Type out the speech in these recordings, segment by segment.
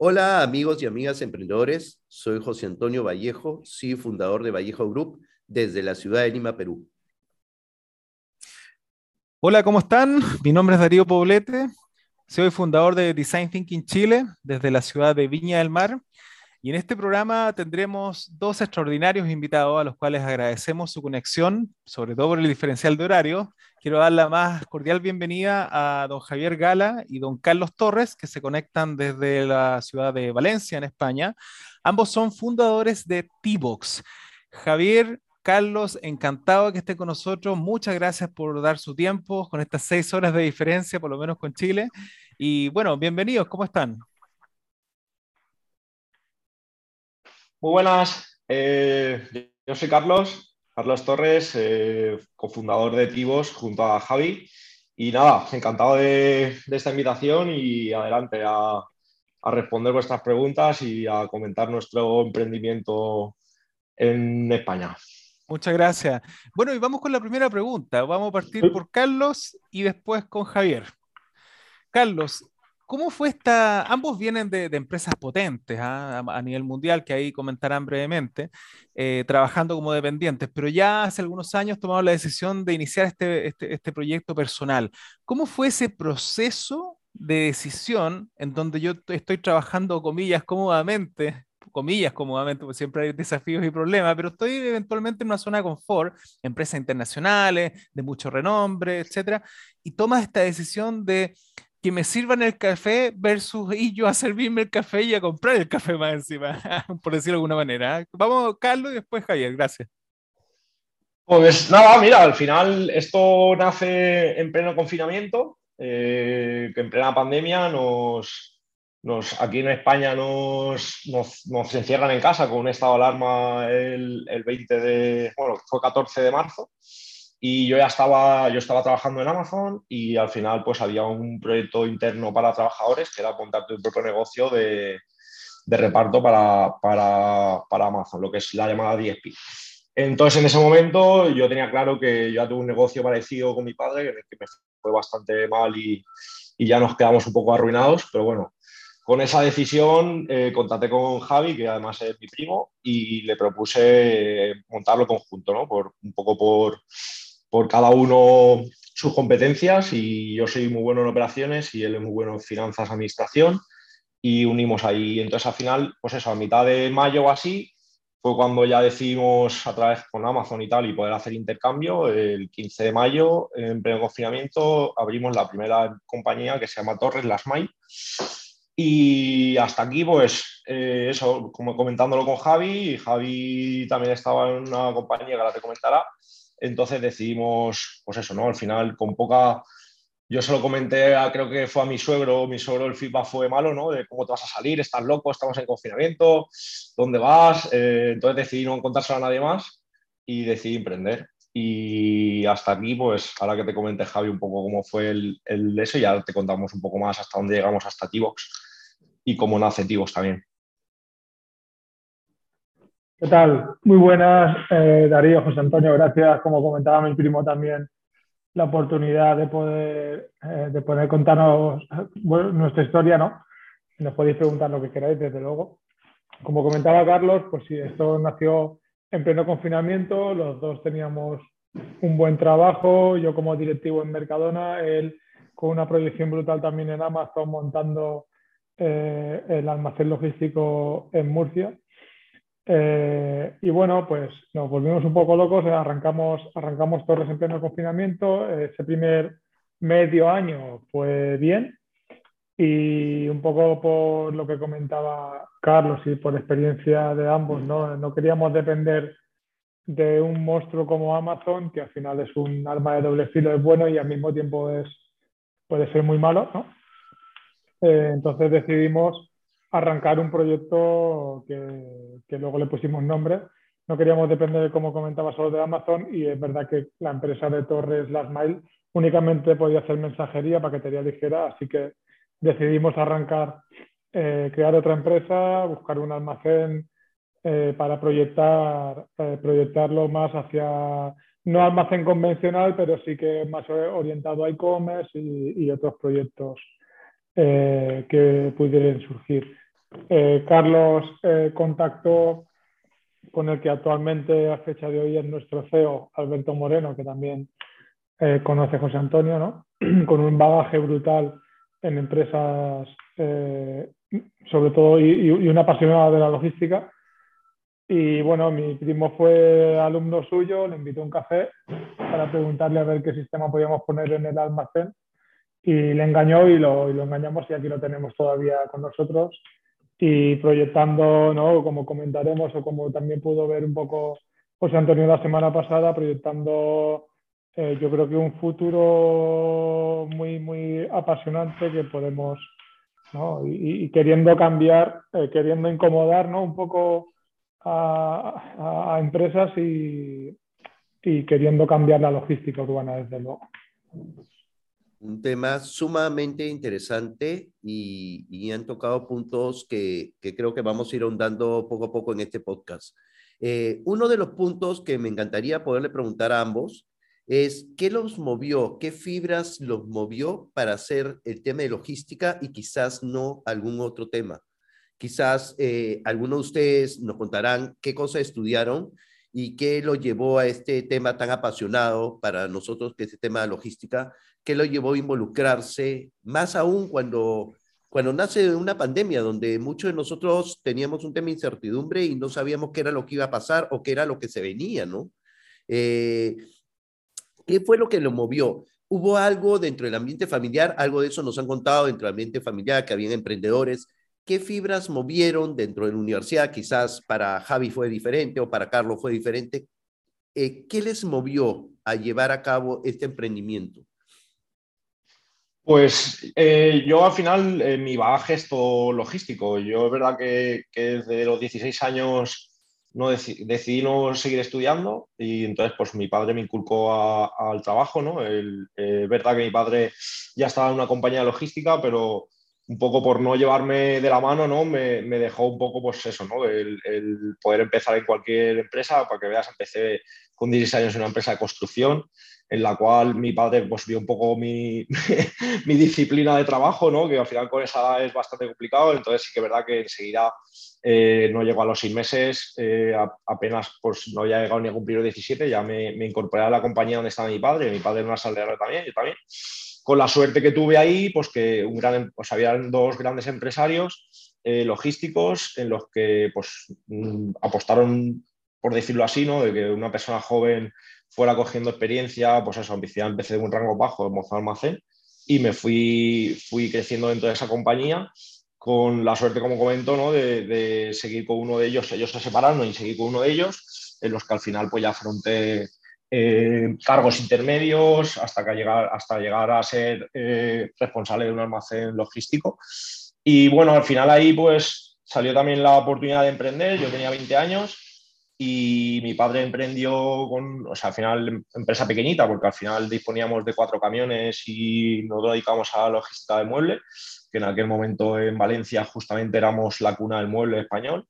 Hola amigos y amigas emprendedores, soy José Antonio Vallejo, CEO fundador de Vallejo Group desde la ciudad de Lima, Perú. Hola, ¿cómo están? Mi nombre es Darío Poblete, soy fundador de Design Thinking Chile desde la ciudad de Viña del Mar. Y en este programa tendremos dos extraordinarios invitados a los cuales agradecemos su conexión, sobre todo por el diferencial de horario. Quiero dar la más cordial bienvenida a don Javier Gala y don Carlos Torres, que se conectan desde la ciudad de Valencia, en España. Ambos son fundadores de T-Box. Javier, Carlos, encantado que esté con nosotros. Muchas gracias por dar su tiempo con estas seis horas de diferencia, por lo menos con Chile. Y bueno, bienvenidos, ¿cómo están? Muy buenas, eh, yo soy Carlos, Carlos Torres, eh, cofundador de Tivos junto a Javi. Y nada, encantado de, esta invitación y adelante a, responder vuestras preguntas y a comentar nuestro emprendimiento en España. Muchas gracias. Bueno, y vamos con la primera pregunta. Vamos a partir por Carlos y después con Javier. Carlos, ¿Cómo fue esta? Ambos vienen de, empresas potentes ¿ah? a, nivel mundial, que ahí comentarán brevemente, eh, trabajando como dependientes, pero ya hace algunos años tomaron la decisión de iniciar este, este, este, proyecto personal. ¿Cómo fue ese proceso de decisión en donde yo estoy trabajando, comillas, cómodamente, comillas, cómodamente, porque siempre hay desafíos y problemas, pero estoy eventualmente en una zona de confort, empresas internacionales, de mucho renombre, etcétera, y tomas esta decisión de que me sirvan el café versus ir yo a servirme el café y a comprar el café más encima, por decirlo de alguna manera. Vamos, Carlos, y después Javier, gracias. Pues nada, mira, al final esto nace en pleno confinamiento, eh, que en plena pandemia nos, nos aquí en España nos, nos, nos, encierran en casa con un estado de alarma el, el 20 de, bueno, fue 14 de marzo. Y yo ya estaba, yo estaba trabajando en Amazon y al final pues había un proyecto interno para trabajadores que era montarte tu propio negocio de, de reparto para, para, para, Amazon, lo que es la llamada DSP. Entonces en ese momento yo tenía claro que yo ya tuve un negocio parecido con mi padre, que me fue bastante mal y, y ya nos quedamos un poco arruinados, pero bueno, con esa decisión eh, contacté con Javi, que además es mi primo, y le propuse montarlo conjunto, ¿no? Por, un poco por, por cada uno sus competencias y yo soy muy bueno en operaciones y él es muy bueno en finanzas, administración y unimos ahí. Entonces al final, pues eso, a mitad de mayo o así, fue cuando ya decidimos a través con Amazon y tal y poder hacer intercambio. El 15 de mayo, en pleno confinamiento, abrimos la primera compañía que se llama Torres Las May. Y hasta aquí, pues eh, eso, como comentándolo con Javi, Javi también estaba en una compañía que ahora te comentará, entonces decidimos, pues eso, ¿no? Al final, con poca... Yo se lo comenté, creo que fue a mi suegro, mi suegro el feedback fue malo, ¿no? De cómo te vas a salir, estás loco, estamos en confinamiento, ¿dónde vas? Eh, entonces decidí no contárselo a nadie más y decidí emprender. Y hasta aquí, pues ahora que te comenté, Javi, un poco cómo fue el, eso, ya te contamos un poco más hasta dónde llegamos hasta T-Box. y como nacetivos también. ¿Qué tal? Muy buenas, eh, Darío, José Antonio, gracias, como comentaba mi primo también, la oportunidad de poder, eh, de contarnos nuestra historia, ¿no? Nos podéis preguntar lo que queráis, desde luego. Como comentaba Carlos, pues sí, esto nació en pleno confinamiento, los dos teníamos un buen trabajo, yo como directivo en Mercadona, él con una proyección brutal también en Amazon montando eh, el almacén logístico en Murcia. Eh, y bueno, pues nos volvimos un poco locos, arrancamos, arrancamos Torres en pleno confinamiento, ese primer medio año fue bien y un poco por lo que comentaba Carlos y por experiencia de ambos, no, no queríamos depender de un monstruo como Amazon, que al final es un arma de doble filo, es bueno y al mismo tiempo es, puede ser muy malo, ¿no? Eh, entonces decidimos arrancar un proyecto que, que, luego le pusimos nombre. No queríamos depender, como comentaba, solo de Amazon y es verdad que la empresa de Torres Last Mile únicamente podía hacer mensajería, paquetería ligera, así que decidimos arrancar, eh, crear otra empresa, buscar un almacén eh, para proyectar, eh, proyectarlo más hacia, no almacén convencional, pero sí que más orientado a e-commerce y, y, otros proyectos que pudieran surgir. Carlos contactó con el que actualmente a fecha de hoy es nuestro CEO, Alberto Moreno, que también conoce José Antonio, ¿no? con un bagaje brutal en empresas, sobre todo, y, una apasionada de la logística. Y bueno, mi primo fue alumno suyo, le invitó a un café para preguntarle a ver qué sistema podíamos poner en el almacén y le engañó y lo engañamos y aquí lo tenemos todavía con nosotros y proyectando, ¿no? como comentaremos o como también pudo ver un poco José Antonio la semana pasada, proyectando eh, yo creo que un futuro muy, muy apasionante que podemos, ¿no? y, y, queriendo cambiar, eh, queriendo incomodar ¿no? un poco a, empresas y, queriendo cambiar la logística urbana, desde luego. Un tema sumamente interesante y, han tocado puntos que, creo que vamos a ir ahondando poco a poco en este podcast. Eh, uno de los puntos que me encantaría poderle preguntar a ambos es qué los movió, qué fibras los movió para hacer el tema de logística y quizás no algún otro tema. Quizás eh, algunos de ustedes nos contarán qué cosas estudiaron y qué lo llevó a este tema tan apasionado para nosotros, que es el tema de logística, qué lo llevó a involucrarse, más aún cuando, cuando nace una pandemia, donde muchos de nosotros teníamos un tema de incertidumbre y no sabíamos qué era lo que iba a pasar o qué era lo que se venía, ¿no? Eh, ¿Qué fue lo que lo movió? ¿Hubo algo dentro del ambiente familiar? Algo de eso nos han contado dentro del ambiente familiar, que habían emprendedores ¿Qué fibras movieron dentro de la universidad? Quizás para Javi fue diferente o para Carlos fue diferente. Eh, ¿Qué les movió a llevar a cabo este emprendimiento? Pues eh, yo al final eh, mi bagaje es todo logístico. Yo es verdad que, desde los 16 años no decidí no seguir estudiando y entonces pues mi padre me inculcó al trabajo. ¿no? es verdad que mi padre ya estaba en una compañía logística, pero un poco por no llevarme de la mano, ¿no? Me, me dejó un poco, pues eso, ¿no? El, el, poder empezar en cualquier empresa, para que veas, empecé con 16 años en una empresa de construcción, en la cual mi padre pues vio un poco mi, mi disciplina de trabajo, ¿no? Que al final con esa edad es bastante complicado, entonces sí que es verdad que enseguida eh, no llegó a los seis meses, eh, apenas pues no había llegado ni a cumplir los 17, ya me, me, incorporé a la compañía donde estaba mi padre, mi padre era una saldera también, yo también, con la suerte que tuve ahí, pues que un gran, pues habían dos grandes empresarios eh, logísticos en los que pues, mm, apostaron, por decirlo así, ¿no? de que una persona joven fuera cogiendo experiencia, pues eso, empecé, de un rango bajo de mozo almacén y me fui, fui creciendo dentro de esa compañía con la suerte, como comento, ¿no? de, de seguir con uno de ellos, ellos se separaron y seguir con uno de ellos, en los que al final pues ya afronté eh, cargos intermedios hasta, que llegar, hasta llegar a ser eh, responsable de un almacén logístico. Y bueno, al final ahí pues salió también la oportunidad de emprender, yo tenía 20 años y mi padre emprendió con, o sea, al final empresa pequeñita, porque al final disponíamos de cuatro camiones y nos dedicamos a la logística de muebles, que en aquel momento en Valencia justamente éramos la cuna del mueble español.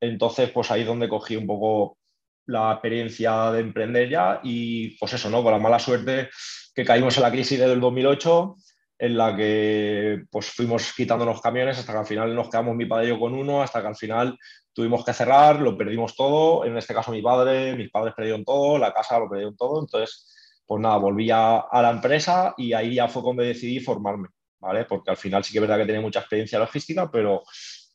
Entonces, pues ahí es donde cogí un poco la experiencia de emprender ya y pues eso, ¿no? Con la mala suerte que caímos en la crisis del 2008, en la que pues fuimos quitando los camiones hasta que al final nos quedamos mi padre y yo con uno, hasta que al final tuvimos que cerrar, lo perdimos todo, en este caso mi padre, mis padres perdieron todo, la casa lo perdieron todo, entonces pues nada, volví a, a la empresa y ahí ya fue cuando decidí formarme, ¿vale? Porque al final sí que es verdad que tenía mucha experiencia logística, pero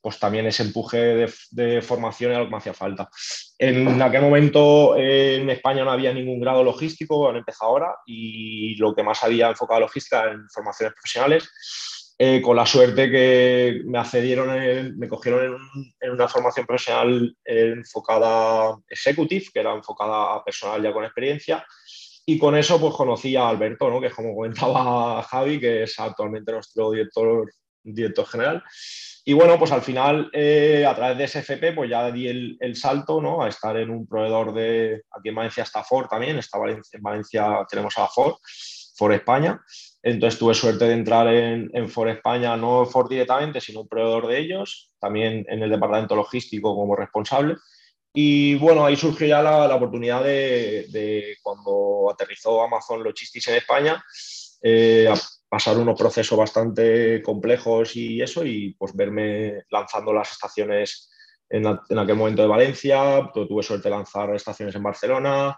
pues también ese empuje de, formación era lo que me hacía falta. En aquel momento en España no había ningún grado logístico, han empezado ahora, y lo que más había enfocado logística en formaciones profesionales. Eh, con la suerte que me accedieron, me cogieron en, una formación profesional enfocada executive, que era enfocada a personal ya con experiencia, y con eso pues conocí a Alberto, ¿no? que como comentaba Javi, que es actualmente nuestro director general. Y bueno, pues al final, eh, a través de SFP, pues ya di el, salto ¿no? a estar en un proveedor de, aquí en Valencia está Ford también, está Valencia, en Valencia tenemos a Ford, Ford España. Entonces tuve suerte de entrar en, en Ford España, no Ford directamente, sino un proveedor de ellos, también en el departamento logístico como responsable. Y bueno, ahí surgió ya la, la oportunidad de, de, cuando aterrizó Amazon Logistics en España, eh, pasar unos procesos bastante complejos y eso, y pues verme lanzando las estaciones en, aquel momento de Valencia, tuve suerte de lanzar estaciones en Barcelona,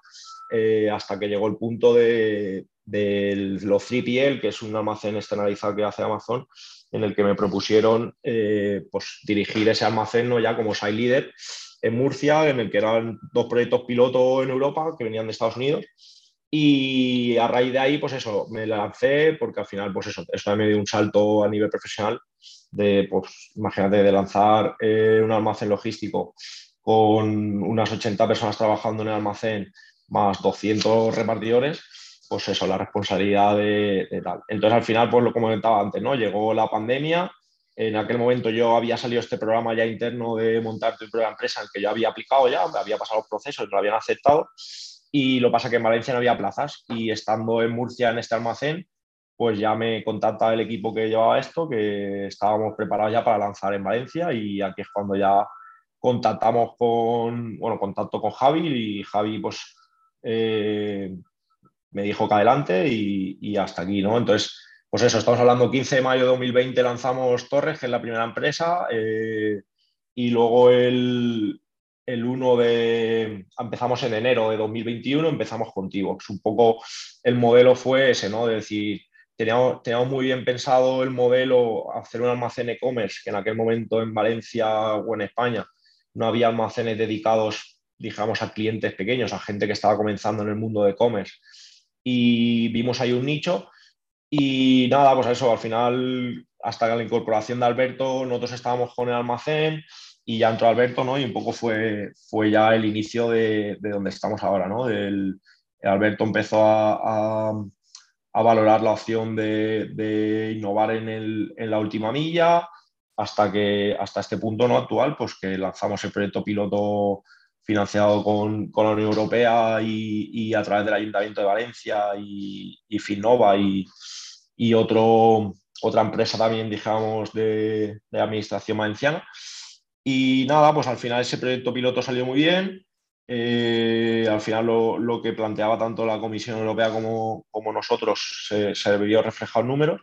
eh, hasta que llegó el punto de, los 3PL, que es un almacén externalizado que hace Amazon, en el que me propusieron eh, pues, dirigir ese almacén ya como site leader en Murcia, en el que eran dos proyectos piloto en Europa que venían de Estados Unidos y a raíz de ahí, pues eso, me lancé porque al final, pues eso, eso me dio un salto a nivel profesional de, pues, imagínate, de lanzar eh, un almacén logístico con unas 80 personas trabajando en el almacén más 200 repartidores, pues eso, la responsabilidad de, tal. Entonces, al final, pues lo comentaba antes, ¿no? Llegó la pandemia, en aquel momento yo había salido este programa ya interno de montar tu propia empresa, en que yo había aplicado ya, había pasado los procesos, lo habían aceptado, y lo pasa que en Valencia no había plazas y estando en Murcia en este almacén, pues ya me contacta el equipo que llevaba esto, que estábamos preparados ya para lanzar en Valencia y aquí es cuando ya contactamos con, bueno, contacto con Javi y Javi pues eh, me dijo que adelante y, hasta aquí, ¿no? Entonces, pues eso, estamos hablando 15 de mayo de 2020 lanzamos Torres, que es la primera empresa, eh, y luego el, el 1 de, empezamos en enero de 2021, empezamos contigo. Un poco el modelo fue ese, ¿no? De decir, teníamos, teníamos muy bien pensado el modelo, hacer un almacén e-commerce, que en aquel momento en Valencia o en España no había almacenes dedicados, digamos, a clientes pequeños, a gente que estaba comenzando en el mundo de e-commerce. Y vimos ahí un nicho y nada, pues eso, al final, hasta la incorporación de Alberto, nosotros estábamos con el almacén, y ya entró Alberto, ¿no? Y un poco fue, fue ya el inicio de, de donde estamos ahora, ¿no? El, Alberto empezó a, a, valorar la opción de, de innovar en, el, en, la última milla hasta que hasta este punto no actual, pues que lanzamos el proyecto piloto financiado con, con la Unión Europea y, y, a través del Ayuntamiento de Valencia y, y Finnova y, y otro, otra empresa también, digamos, de, de administración valenciana. Y nada, pues al final ese proyecto piloto salió muy bien. Eh, al final lo, que planteaba tanto la Comisión Europea como, como nosotros se, se vio reflejado en números.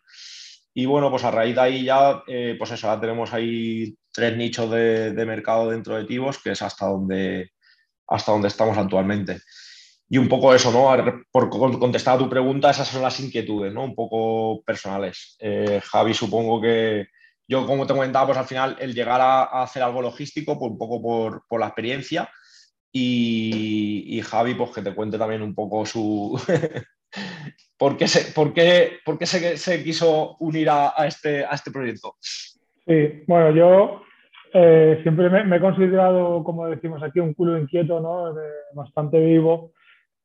Y bueno, pues a raíz de ahí ya, eh, pues eso, ahora tenemos ahí tres nichos de, de, mercado dentro de Tivos, que es hasta donde, hasta donde estamos actualmente. Y un poco eso, ¿no? Por contestar a tu pregunta, esas son las inquietudes, ¿no? Un poco personales. Eh, Javi, supongo que, yo, como te comentaba, pues al final el llegar a, hacer algo logístico, pues un poco por, la experiencia. Y, Javi, pues que te cuente también un poco su... ¿Por qué, se, por qué, por qué se, quiso unir a, este, a este proyecto? Sí, bueno, yo eh, siempre me, me, he considerado, como decimos aquí, un culo inquieto, ¿no? bastante vivo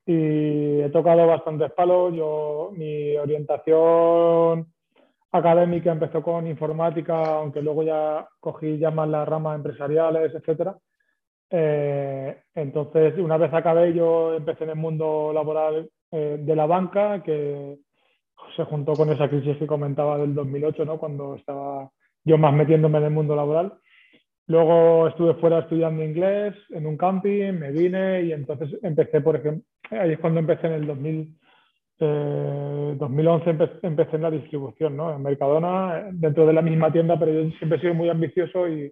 y he tocado bastantes palos. Yo, mi orientación académica empezó con informática, aunque luego ya cogí ya más las ramas empresariales, etcétera. Eh, entonces, una vez acabé, yo empecé en el mundo laboral eh, de la banca, que se juntó con esa crisis que comentaba del 2008, ¿no? cuando estaba yo más metiéndome en el mundo laboral. Luego estuve fuera estudiando inglés en un camping, me vine y entonces empecé, por ejemplo, ahí es cuando empecé en el 2000, 2011 eh, empecé, en la distribución, ¿no? En Mercadona, dentro de la misma tienda, pero yo siempre he sido muy ambicioso y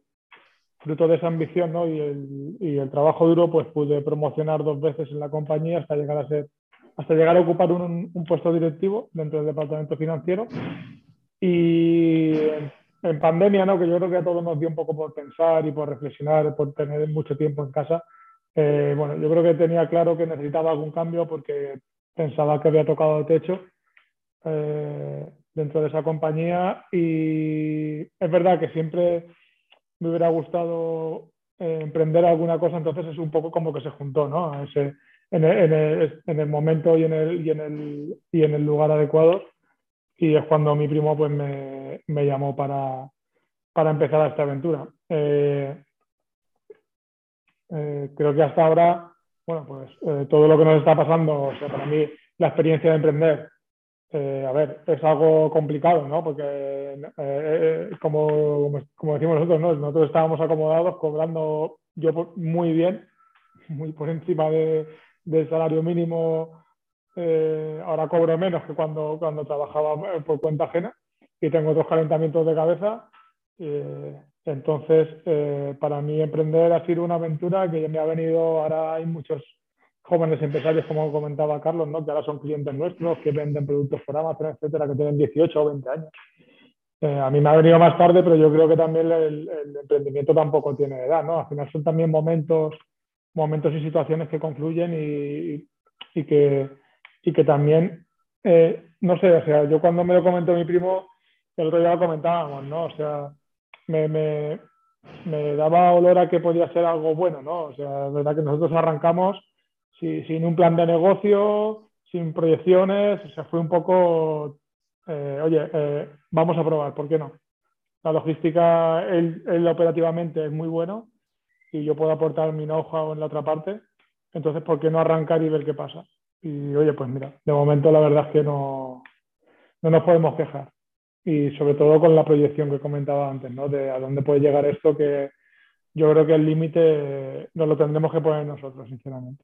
fruto de esa ambición ¿no? y, el, y, el, trabajo duro, pues pude promocionar dos veces en la compañía hasta llegar a ser, hasta llegar a ocupar un, un puesto directivo dentro del departamento financiero. Y en, pandemia, ¿no? que yo creo que a todos nos dio un poco por pensar y por reflexionar, por tener mucho tiempo en casa, eh, bueno, yo creo que tenía claro que necesitaba algún cambio porque pensaba que había tocado el techo eh, dentro de esa compañía y es verdad que siempre me hubiera gustado eh, emprender alguna cosa, entonces es un poco como que se juntó, ¿no? Ese, en, el, en, el, momento y en el, y, en el, y en el lugar adecuado. Y es cuando mi primo pues, me, me llamó para, para, empezar esta aventura. Eh, creo que hasta ahora bueno, pues eh, todo lo que nos está pasando, o sea, para mí la experiencia de emprender, eh, a ver, es algo complicado, ¿no? Porque, eh, como, decimos nosotros, ¿no? Nosotros estábamos acomodados cobrando yo muy bien, muy por encima de, del salario mínimo. ahora cobro menos que cuando, cuando trabajaba por cuenta ajena y tengo otros calentamientos de cabeza. Entonces, eh, para mí emprender ha sido una aventura que me ha venido, ahora hay muchos jóvenes empresarios, como comentaba Carlos, ¿no? que ahora son clientes nuestros, que venden productos por Amazon, etcétera, que tienen 18 o 20 años. Eh, a mí me ha venido más tarde, pero yo creo que también el, emprendimiento tampoco tiene edad, ¿no? Al final son también momentos, momentos y situaciones que confluyen y, y, que, y que también, eh, no sé, o sea, yo cuando me lo comentó mi primo, el otro día lo comentábamos, ¿no? O sea, me, me, daba olor a que podía ser algo bueno, ¿no? O sea, es verdad que nosotros arrancamos sin, un plan de negocio, sin proyecciones, o sea, fue un poco, eh, oye, eh, vamos a probar, ¿por qué no? La logística, él, operativamente es muy bueno y yo puedo aportar mi know-how en la otra parte, entonces, ¿por qué no arrancar y ver qué pasa? Y oye, pues mira, de momento la verdad es que no, no nos podemos quejar y sobre todo con la proyección que comentaba antes, ¿no? De a dónde puede llegar esto, que yo creo que el límite nos lo tendremos que poner nosotros, sinceramente.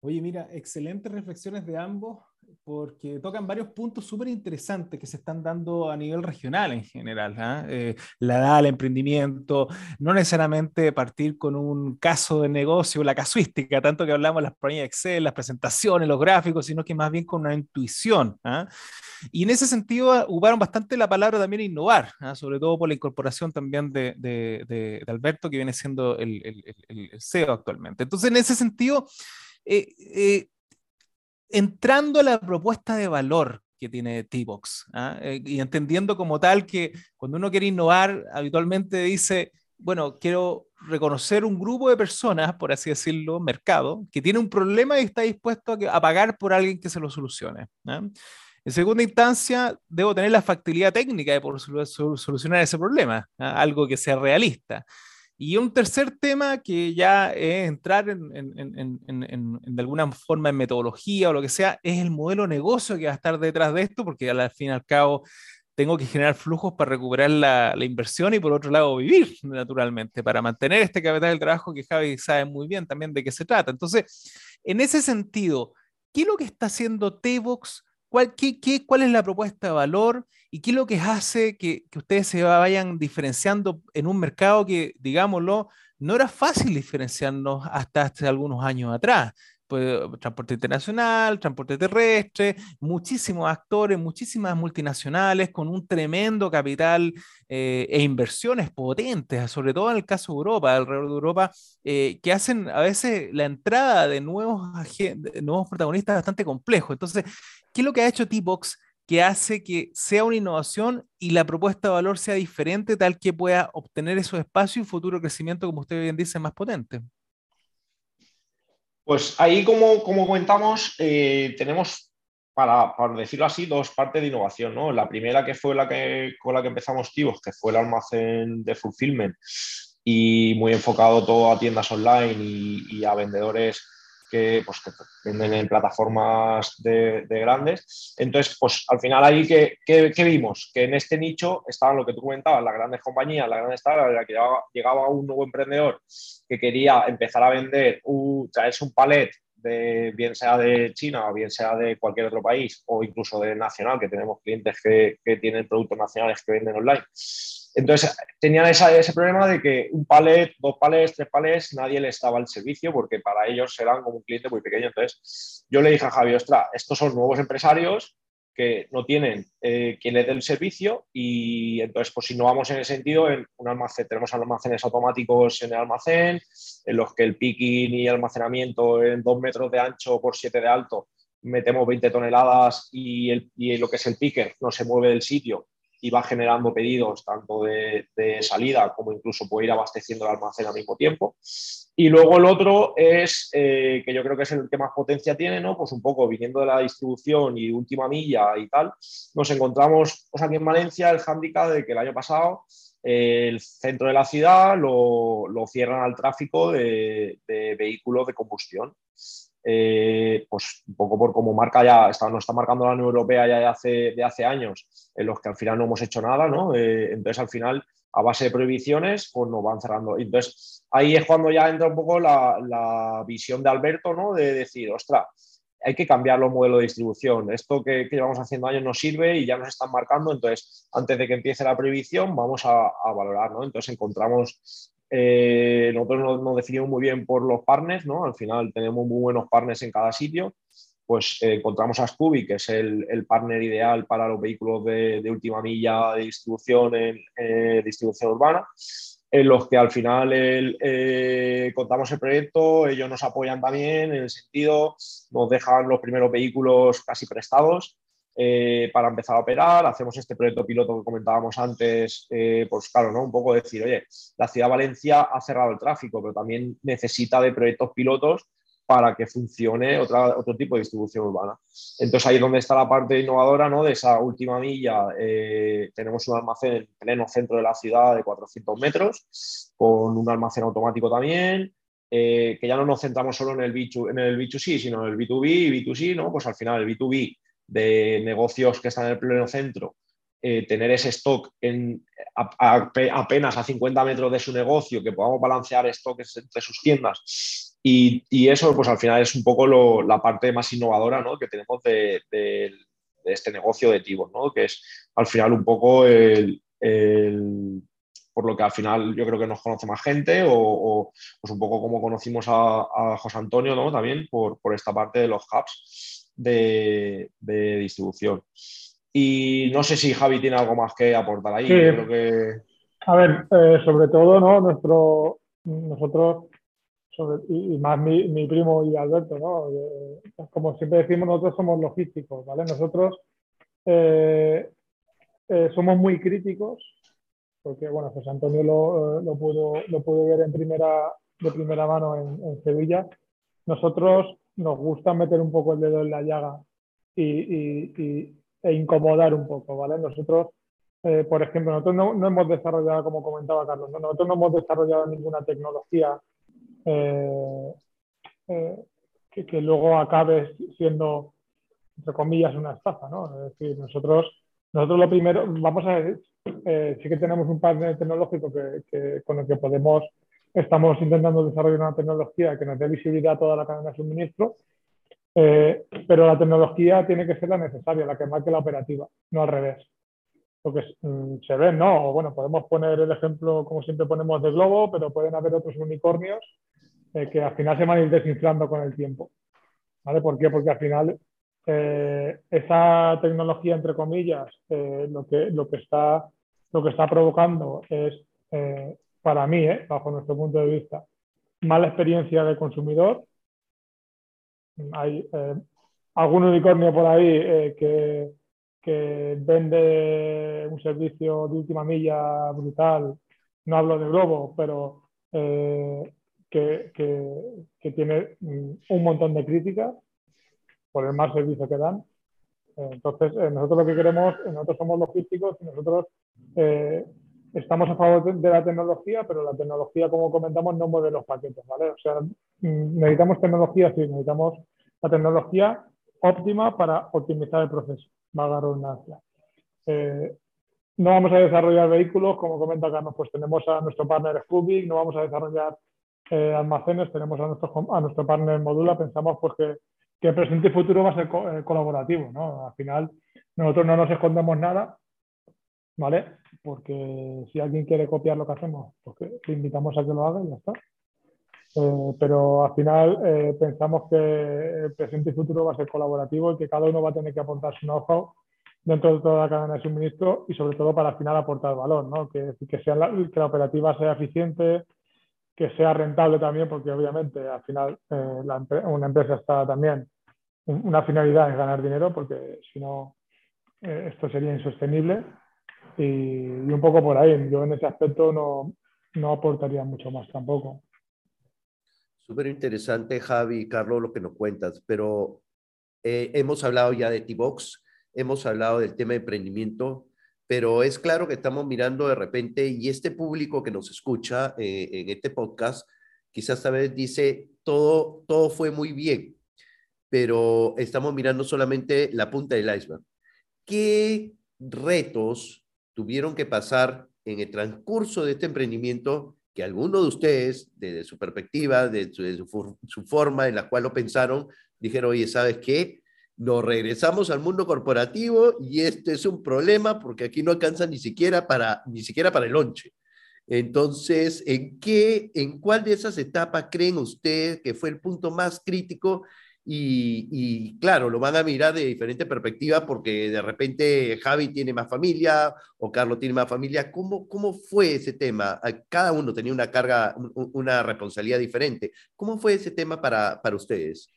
Oye, mira, excelentes reflexiones de ambos porque tocan varios puntos súper interesantes que se están dando a nivel regional en general. ¿ah? Eh, la edad, el emprendimiento, no necesariamente partir con un caso de negocio, la casuística, tanto que hablamos de las planillas Excel, las presentaciones, los gráficos, sino que más bien con una intuición. ¿ah? Y en ese sentido ocuparon bastante la palabra también innovar, ¿ah? sobre todo por la incorporación también de, de, de, Alberto, que viene siendo el, el, el, CEO actualmente. Entonces, en ese sentido... Eh, eh, entrando a la propuesta de valor que tiene T-Box ¿ah? eh, y entendiendo como tal que cuando uno quiere innovar, habitualmente dice, bueno, quiero reconocer un grupo de personas, por así decirlo, mercado, que tiene un problema y está dispuesto a, pagar por alguien que se lo solucione. ¿ah? En segunda instancia, debo tener la factibilidad técnica de poder solucionar ese problema, ¿ah? algo que sea realista. Y un tercer tema que ya es entrar en, de alguna forma en metodología o lo que sea, es el modelo de negocio que va a estar detrás de esto, porque al fin y al cabo tengo que generar flujos para recuperar la, la, inversión y por otro lado vivir naturalmente, para mantener este capital del trabajo que Javi sabe muy bien también de qué se trata. Entonces, en ese sentido, ¿qué es lo que está haciendo T-Box ¿Cuál, qué, ¿Cuál es la propuesta de valor y qué es lo que hace que, que, ustedes se vayan diferenciando en un mercado que, digámoslo, no era fácil diferenciarnos hasta hace algunos años atrás? Pues, transporte internacional, transporte terrestre, muchísimos actores, muchísimas multinacionales con un tremendo capital eh, e inversiones potentes, sobre todo en el caso de Europa, alrededor de Europa, eh, que hacen a veces la entrada de nuevos, de nuevos protagonistas bastante complejo. Entonces, ¿qué es lo que ha hecho T-Box que hace que sea una innovación y la propuesta de valor sea diferente, tal que pueda obtener esos espacios y futuro crecimiento, como usted bien dice, más potente? Pues ahí, como, como comentamos, eh, tenemos, para, decirlo así, dos partes de innovación. ¿no? La primera que fue la que, con la que empezamos Tibos, que fue el almacén de fulfillment, y muy enfocado todo a tiendas online y, a vendedores que, pues, que, venden en plataformas de, grandes. Entonces, pues al final ahí que, vimos que en este nicho estaban lo que tú comentabas, las grandes compañías, las grandes startups, la que llegaba, un nuevo emprendedor que quería empezar a vender, uh, traerse un palet de, bien sea de China o bien sea de cualquier otro país o incluso de nacional, que tenemos clientes que, que tienen productos nacionales que venden online. Entonces tenían ese problema de que un palet, dos palets, tres palets, nadie les daba el servicio porque para ellos eran como un cliente muy pequeño. Entonces yo le dije a Javi, ostras, estos son nuevos empresarios que no tienen eh, quien les dé el servicio y entonces pues si no vamos en ese sentido, en un almacén, tenemos almacenes automáticos en el almacén, en los que el picking y almacenamiento en dos metros de ancho por siete de alto metemos 20 toneladas y, el, y lo que es el picker no se mueve del sitio y va generando pedidos tanto de, salida como incluso puede ir abasteciendo el almacén al mismo tiempo. Y luego el otro es, eh, que yo creo que es el que más potencia tiene, ¿no? Pues un poco viniendo de la distribución y última milla y tal, nos encontramos pues aquí en Valencia el hándicap de que el año pasado eh, el centro de la ciudad lo, cierran al tráfico de, de vehículos de combustión. Eh, pues un poco por como marca ya, está, nos está marcando la Unión Europea ya de hace, de hace años, en los que al final no hemos hecho nada, ¿no? Eh, entonces al final, a base de prohibiciones, pues nos van cerrando. Entonces ahí es cuando ya entra un poco la, visión de Alberto, ¿no? De decir, ostras, hay que cambiar los modelos de distribución. Esto que, llevamos haciendo años nos sirve y ya nos están marcando. Entonces, antes de que empiece la prohibición, vamos a, a valorar. ¿no? Entonces, encontramos eh, nosotros nos, definimos muy bien por los partners, ¿no? Al final tenemos muy buenos partners en cada sitio. Pues eh, encontramos a Scooby, que es el, el, partner ideal para los vehículos de, de última milla de distribución en eh, distribución urbana, en los que al final el, contamos el proyecto, ellos nos apoyan también en el sentido, nos dejan los primeros vehículos casi prestados eh, para empezar a operar. Hacemos este proyecto piloto que comentábamos antes, eh, pues claro, ¿no? Un poco decir, oye, la ciudad de Valencia ha cerrado el tráfico, pero también necesita de proyectos pilotos para que funcione otra, otro tipo de distribución urbana. Entonces ahí es donde está la parte innovadora ¿no? de esa última milla. Eh, tenemos un almacén en pleno centro de la ciudad de 400 metros, con un almacén automático también, que ya no nos centramos solo en el, B2, en el B2C, sino en el B2B y B2C, ¿no? Pues al final el B2B de negocios que están en el pleno centro, eh, tener ese stock en, apenas a 50 metros de su negocio, que podamos balancear stocks entre sus tiendas. Y, eso, pues al final es un poco la parte más innovadora ¿no? que tenemos de, este negocio de Tibor, ¿no? que es al final un poco el, por lo que al final yo creo que nos conoce más gente o, pues un poco como conocimos a, José Antonio ¿no? también por, por esta parte de los hubs de, distribución. Y no sé si Javi tiene algo más que aportar ahí. que... A ver, eh, sobre todo, ¿no? Nuestro, nosotros, y, más mi, primo y Alberto, ¿no? como siempre decimos, nosotros somos logísticos, ¿vale? Nosotros eh, eh, somos muy críticos, porque, bueno, José Antonio lo, lo, pudo, lo pudo ver en primera, de primera mano en, en Sevilla. Nosotros nos gusta meter un poco el dedo en la llaga y, e incomodar un poco, ¿vale? Nosotros, eh, por ejemplo, nosotros no, hemos desarrollado, como comentaba Carlos, nosotros no hemos desarrollado ninguna tecnología eh, eh, que, luego acabe siendo, entre comillas, una estafa, ¿no? Es decir, nosotros, nosotros lo primero, vamos a ver, sí que tenemos un partner tecnológico que, con el que podemos Estamos intentando desarrollar una tecnología que nos dé visibilidad a toda la cadena de suministro, eh, pero la tecnología tiene que ser la necesaria, la que marque la operativa, no al revés. Porque mm, se ve, ¿no? Bueno, podemos poner el ejemplo, como siempre ponemos, de globo, pero pueden haber otros unicornios eh, que al final se van a ir desinflando con el tiempo. ¿Por qué? Porque al final eh, esa tecnología, entre comillas, lo, que, lo, que lo que está provocando es para mí, ¿eh? bajo nuestro punto de vista, mala experiencia de consumidor. Hay eh, algún unicornio por ahí eh, que, vende un servicio de última milla brutal, no hablo de Globo, pero que, tiene mm, un montón de críticas por el mal servicio que dan. Entonces, nosotros lo que queremos, nosotros somos logísticos y nosotros estamos a favor de la tecnología, pero la tecnología, como comentamos, no mueve los paquetes, ¿vale? O sea, mm, necesitamos tecnología, sí, necesitamos la tecnología óptima para optimizar el proceso, valga redundancia. Eh, no vamos a desarrollar vehículos, como comenta Carlos, pues tenemos a nuestro partner Scooby, no vamos a desarrollar eh, almacenes, tenemos a nuestro, a nuestro partner Modula, pensamos pues que, que presente y futuro va a ser eh, colaborativo, ¿no? Al final, nosotros no nos escondemos nada, ¿vale? Porque si alguien quiere copiar lo que hacemos, pues le invitamos a que lo haga y ya está. Eh, pero al final pensamos que el presente y futuro va a ser colaborativo y que cada uno va a tener que aportar su know-how dentro de toda la cadena de suministro y sobre todo para al final aportar valor, ¿no? que, que, sea que la operativa sea eficiente, que sea rentable también, porque obviamente al final eh, una empresa está también, una finalidad es ganar dinero, porque si no, eh, esto sería insostenible. Y, un poco por ahí, yo en ese aspecto no, no aportaría mucho más tampoco. Súper interesante, Javi y Carlos, lo que nos cuentas, pero eh, hemos hablado ya de T-Box, hemos hablado del tema de emprendimiento, pero es claro que estamos mirando de repente y este público que nos escucha eh, en este podcast, quizás esta vez dice, todo, todo fue muy bien, pero estamos mirando solamente la punta del iceberg. ¿Qué retos tuvieron que pasar en el transcurso de este emprendimiento que algunos de ustedes, desde su perspectiva, de su, su forma en la cual lo pensaron, dijeron, oye, ¿sabes qué? nos regresamos al mundo corporativo y este es un problema porque aquí no alcanza ni siquiera para, ni siquiera para el lonche. Entonces, ¿en qué, en cuál de esas etapas creen ustedes que fue el punto más crítico? Y, claro, lo van a mirar de diferente perspectiva porque de repente Javi tiene más familia o Carlos tiene más familia. ¿Cómo, cómo fue ese tema? Cada uno tenía una carga, una responsabilidad diferente. ¿Cómo fue ese tema para, para ustedes?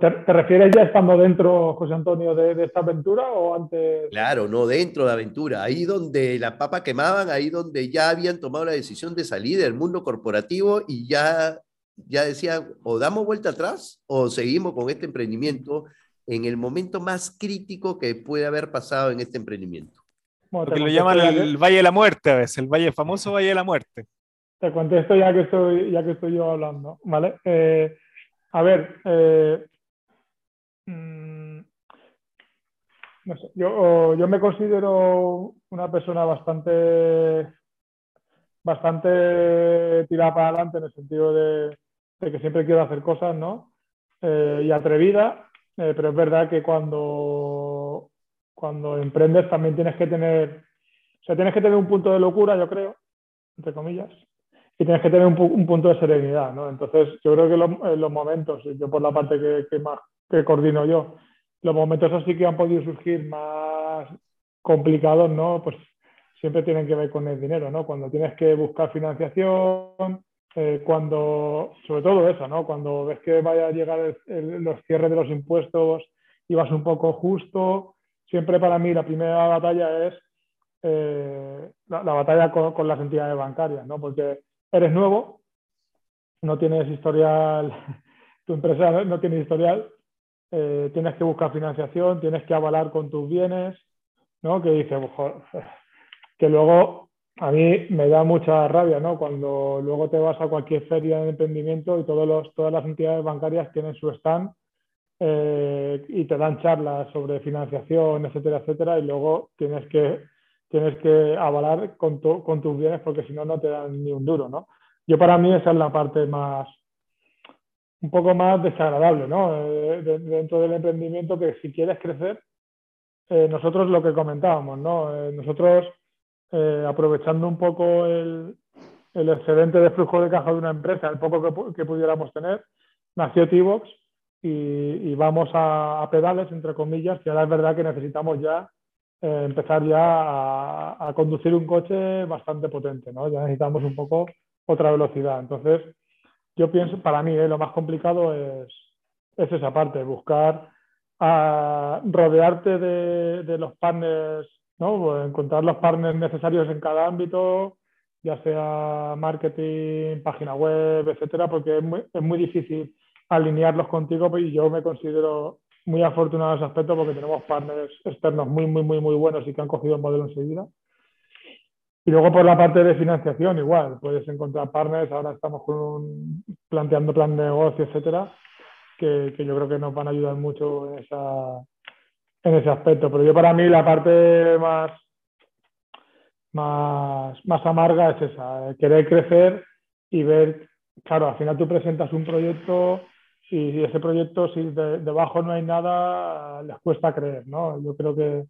¿Te, refieres ya estando dentro, José Antonio, de, esta aventura o antes? Claro, no dentro de aventura, ahí donde la papa quemaban, ahí donde ya habían tomado la decisión de salir del mundo corporativo y ya, ya decían, o damos vuelta atrás o seguimos con este emprendimiento en el momento más crítico que puede haber pasado en este emprendimiento. Porque lo llaman el, Valle de la Muerte a veces, el Valle famoso Valle de la Muerte. Te contesto ya que estoy, ya que estoy yo hablando, ¿vale? Eh, a ver, eh, Mm, no sé, yo, yo me considero una persona bastante bastante tirada para adelante en el sentido de, que siempre quiero hacer cosas, ¿no? Eh, y atrevida, eh, pero es verdad que cuando, cuando emprendes también tienes que tener, o sea, tienes que tener un punto de locura, yo creo, entre comillas, y tienes que tener un, punto de serenidad, ¿no? Entonces, yo creo que en los momentos, yo por la parte que, que más que coordino yo. Los momentos así que han podido surgir más complicados, ¿no? Pues siempre tienen que ver con el dinero, ¿no? Cuando tienes que buscar financiación, eh, cuando, sobre todo eso, ¿no? Cuando ves que vaya a llegar los cierres de los impuestos y vas un poco justo, siempre para mí la primera batalla es eh, la, batalla con, las entidades bancarias, ¿no? Porque eres nuevo, no tienes historial, tu empresa no tiene historial eh, tienes que buscar financiación, tienes que avalar con tus bienes, ¿no? Que dice, que luego a mí me da mucha rabia, ¿no? Cuando luego te vas a cualquier feria de emprendimiento y todos los, todas las entidades bancarias tienen su stand eh, y te dan charlas sobre financiación, etcétera, etcétera, y luego tienes que, tienes que avalar con, con tus bienes porque si no, no te dan ni un duro, ¿no? Yo para mí esa es la parte más, un poco más desagradable ¿no? Eh, dentro del emprendimiento que si quieres crecer, eh, nosotros lo que comentábamos, ¿no? Eh, aprovechando un poco el, excedente de flujo de caja de una empresa, el poco que, pudiéramos tener, nació T-Box y, vamos a, pedales, entre comillas, y ahora es verdad que necesitamos ya empezar ya a, a, conducir un coche bastante potente, ¿no? Ya necesitamos un poco otra velocidad. Entonces, yo pienso, para mí, eh, lo más complicado es, esa parte, buscar rodearte de, los partners, ¿no? Pues encontrar los partners necesarios en cada ámbito, ya sea marketing, página web, etcétera, porque es muy, es muy difícil alinearlos contigo y yo me considero muy afortunado en ese aspecto porque tenemos partners externos muy, muy, muy, muy buenos y que han cogido el modelo enseguida. Y luego por la parte de financiación, igual, puedes encontrar partners, ahora estamos con planteando plan de negocio, etcétera, que, yo creo que nos van a ayudar mucho en, esa, en ese aspecto. Pero yo para mí la parte más, más, más amarga es esa, querer crecer y ver, claro, al final tú presentas un proyecto y ese proyecto, si debajo no hay nada, les cuesta creer, ¿no? Yo creo que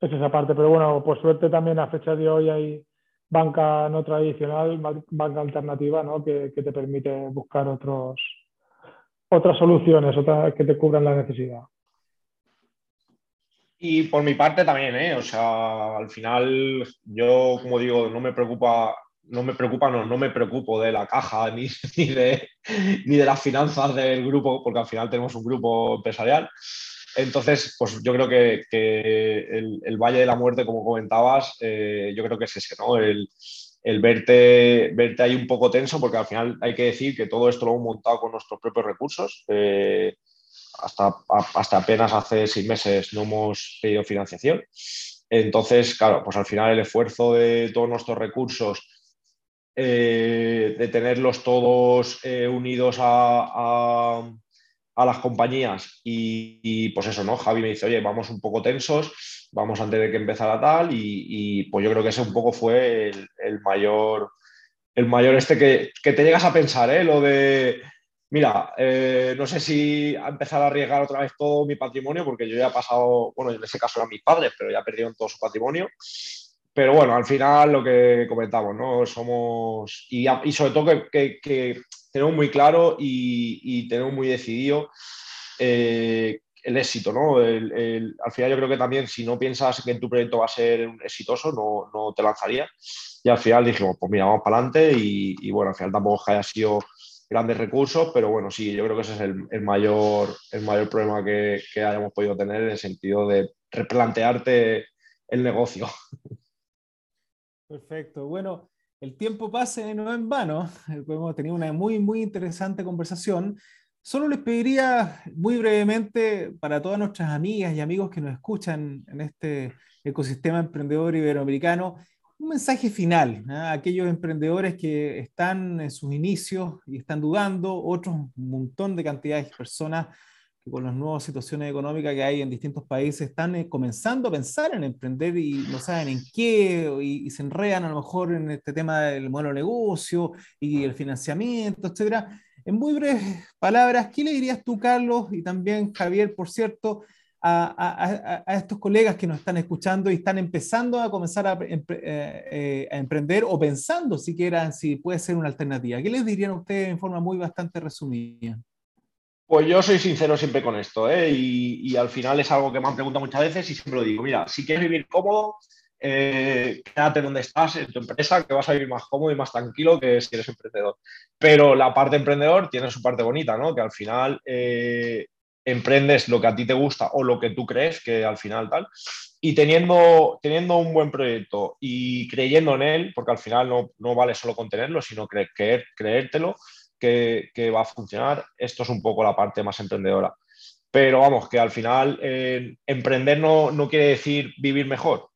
es esa parte. Pero bueno, por suerte también a fecha de hoy hay banca no tradicional, banca alternativa, ¿no? Que, te permite buscar otros, otras soluciones, otras que te cubran la necesidad. Y por mi parte también, ¿eh? O sea, al final yo, como digo, no me preocupa, no me preocupa, no, no me preocupo de la caja ni, ni, de, ni de las finanzas del grupo, porque al final tenemos un grupo empresarial. Entonces, pues yo creo que, el, Valle de la Muerte, como comentabas, eh, yo creo que es ese, ¿no? El, verte, verte ahí un poco tenso, porque al final hay que decir que todo esto lo hemos montado con nuestros propios recursos. Eh, hasta, hasta apenas hace seis meses no hemos pedido financiación. Entonces, claro, pues al final el esfuerzo de todos nuestros recursos, eh, de tenerlos todos unidos a a las compañías y, pues eso, ¿no? Javi me dice, oye, vamos un poco tensos, vamos antes de que empezara tal y, pues yo creo que ese un poco fue el, mayor, el mayor este que, te llegas a pensar, ¿eh? Lo de, mira, eh, no sé si a empezar a arriesgar otra vez todo mi patrimonio, porque yo ya he pasado, bueno, en ese caso eran mis padres, pero ya perdieron todo su patrimonio. Pero bueno, al final lo que comentamos, ¿no? Somos, y, y sobre todo que, que tenemos muy claro y, tenemos muy decidido eh, el éxito, ¿no? al final yo creo que también si no piensas que tu proyecto va a ser exitoso, no, no te lanzaría. Y al final dijimos, pues mira, vamos para adelante y, bueno, al final tampoco haya sido grandes recursos, pero bueno, sí, yo creo que ese es el, mayor, el mayor problema que, que, hayamos podido tener en el sentido de replantearte el negocio. Perfecto. Bueno, el tiempo pase no en vano. Hemos tenido una muy, muy interesante conversación. Solo les pediría muy brevemente para todas nuestras amigas y amigos que nos escuchan en este ecosistema emprendedor iberoamericano, un mensaje final a aquellos emprendedores que están en sus inicios y están dudando, otros un montón de cantidades de personas que con las nuevas situaciones económicas que hay en distintos países están eh, comenzando a pensar en emprender y no saben en qué, y, se enredan a lo mejor en este tema del modelo de negocio y el financiamiento, etcétera. En muy breves palabras, ¿qué le dirías tú, Carlos, y también Javier, por cierto, a, a, estos colegas que nos están escuchando y están empezando a comenzar a, eh, eh, a, emprender o pensando siquiera si puede ser una alternativa? ¿Qué les dirían a ustedes en forma muy bastante resumida? Pues yo soy sincero siempre con esto, ¿eh? y, al final es algo que me han preguntado muchas veces y siempre lo digo, mira, si quieres vivir cómodo, eh, quédate donde estás en tu empresa, que vas a vivir más cómodo y más tranquilo que si eres emprendedor. Pero la parte emprendedor tiene su parte bonita, ¿no? Que al final eh, emprendes lo que a ti te gusta o lo que tú crees que al final tal. Y teniendo, teniendo un buen proyecto y creyendo en él, porque al final no, no vale solo con tenerlo, sino creer, creértelo, que, va a funcionar. Esto es un poco la parte más emprendedora. Pero vamos, que al final eh, emprender no, no, quiere decir vivir mejor.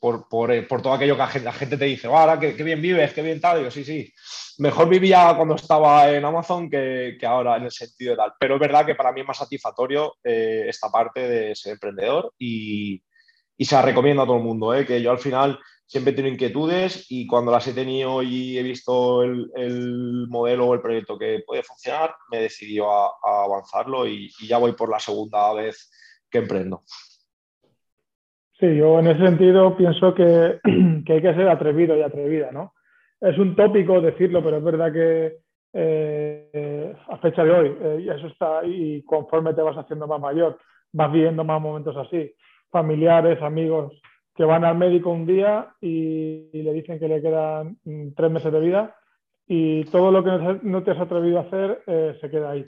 Por, por, eh, por, todo aquello que la gente, te dice, ahora qué, bien vives, qué bien tal. Digo, sí, sí, mejor vivía cuando estaba en Amazon que, que, ahora en el sentido de tal. Pero es verdad que para mí es más satisfactorio eh, esta parte de ser emprendedor y, se la recomiendo a todo el mundo, que yo al final siempre tengo inquietudes y cuando las he tenido y he visto el, modelo o el proyecto que puede funcionar, me he decidido a, avanzarlo y, ya voy por la segunda vez que emprendo. Sí, yo en ese sentido pienso que, hay que ser atrevido y atrevida, ¿no? Es un tópico decirlo, pero es verdad que eh, a fecha de hoy, eh, eso está, y conforme te vas haciendo más mayor, vas viviendo más momentos así, familiares, amigos, que van al médico un día y, le dicen que le quedan mm, tres meses de vida y todo lo que no te has atrevido a hacer eh, se queda ahí.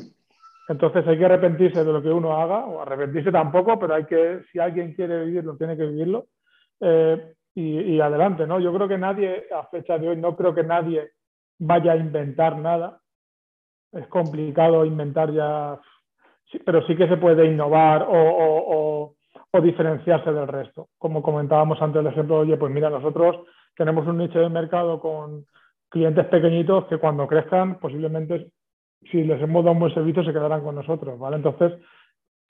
Entonces hay que arrepentirse de lo que uno haga, o arrepentirse tampoco, pero hay que, si alguien quiere vivirlo, tiene que vivirlo. Eh, y, adelante, ¿no? Yo creo que nadie, a fecha de hoy, no creo que nadie vaya a inventar nada. Es complicado inventar ya, pero sí que se puede innovar o diferenciarse del resto. Como comentábamos antes el ejemplo, oye, pues mira, nosotros tenemos un nicho de mercado con clientes pequeñitos que cuando crezcan, posiblemente, si les hemos dado un buen servicio, se quedarán con nosotros, ¿vale? Entonces,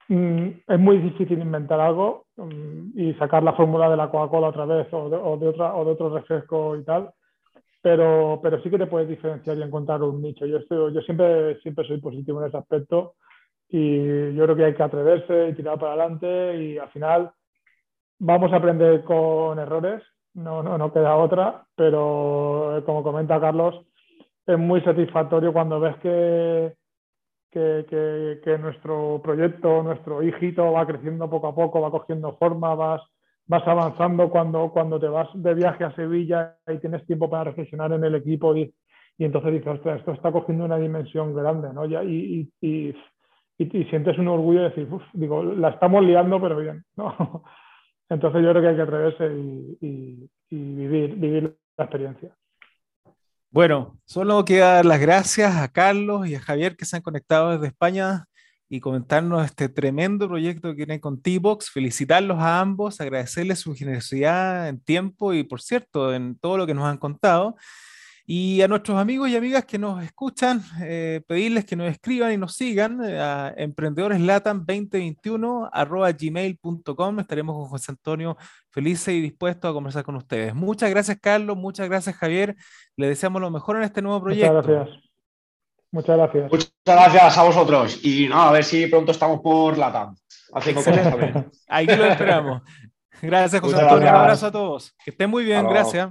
es muy difícil inventar algo mm, y sacar la fórmula de la Coca-Cola otra vez o de, o de, otra, o de otro refresco y tal, pero, pero sí que te puedes diferenciar y encontrar un nicho. Yo, estoy, yo siempre, siempre soy positivo en ese aspecto y yo creo que hay que atreverse y tirar para adelante y al final vamos a aprender con errores, no, no, no queda otra, pero como comenta Carlos, es muy satisfactorio cuando ves que, que, nuestro proyecto, nuestro hijito va creciendo poco a poco, va cogiendo forma, vas, vas avanzando cuando, te vas de viaje a Sevilla y tienes tiempo para reflexionar en el equipo y, entonces dices, ostras, esto está cogiendo una dimensión grande, ¿no? Ya, y, y, y, sientes un orgullo de decir, digo, la estamos liando, pero bien, ¿no? Entonces yo creo que hay que atreverse y, vivir, vivir la experiencia. Bueno, solo queda dar las gracias a Carlos y a Javier que se han conectado desde España y comentarnos este tremendo proyecto que tienen con T-Box. Felicitarlos a ambos, agradecerles su generosidad en tiempo y, por cierto, en todo lo que nos han contado. Y a nuestros amigos y amigas que nos escuchan, eh, pedirles que nos escriban y nos sigan eh, a emprendedoreslatam2021 arroba gmail.com. Estaremos con José Antonio felices y dispuestos a conversar con ustedes. Muchas gracias, Carlos. Muchas gracias, Javier. Le deseamos lo mejor en este nuevo proyecto. Muchas gracias. Muchas gracias. Muchas gracias a vosotros. Y no, a ver si pronto estamos por Latam. Ahí lo esperamos. Gracias, José Antonio. Un abrazo a todos. Que estén muy bien. Gracias.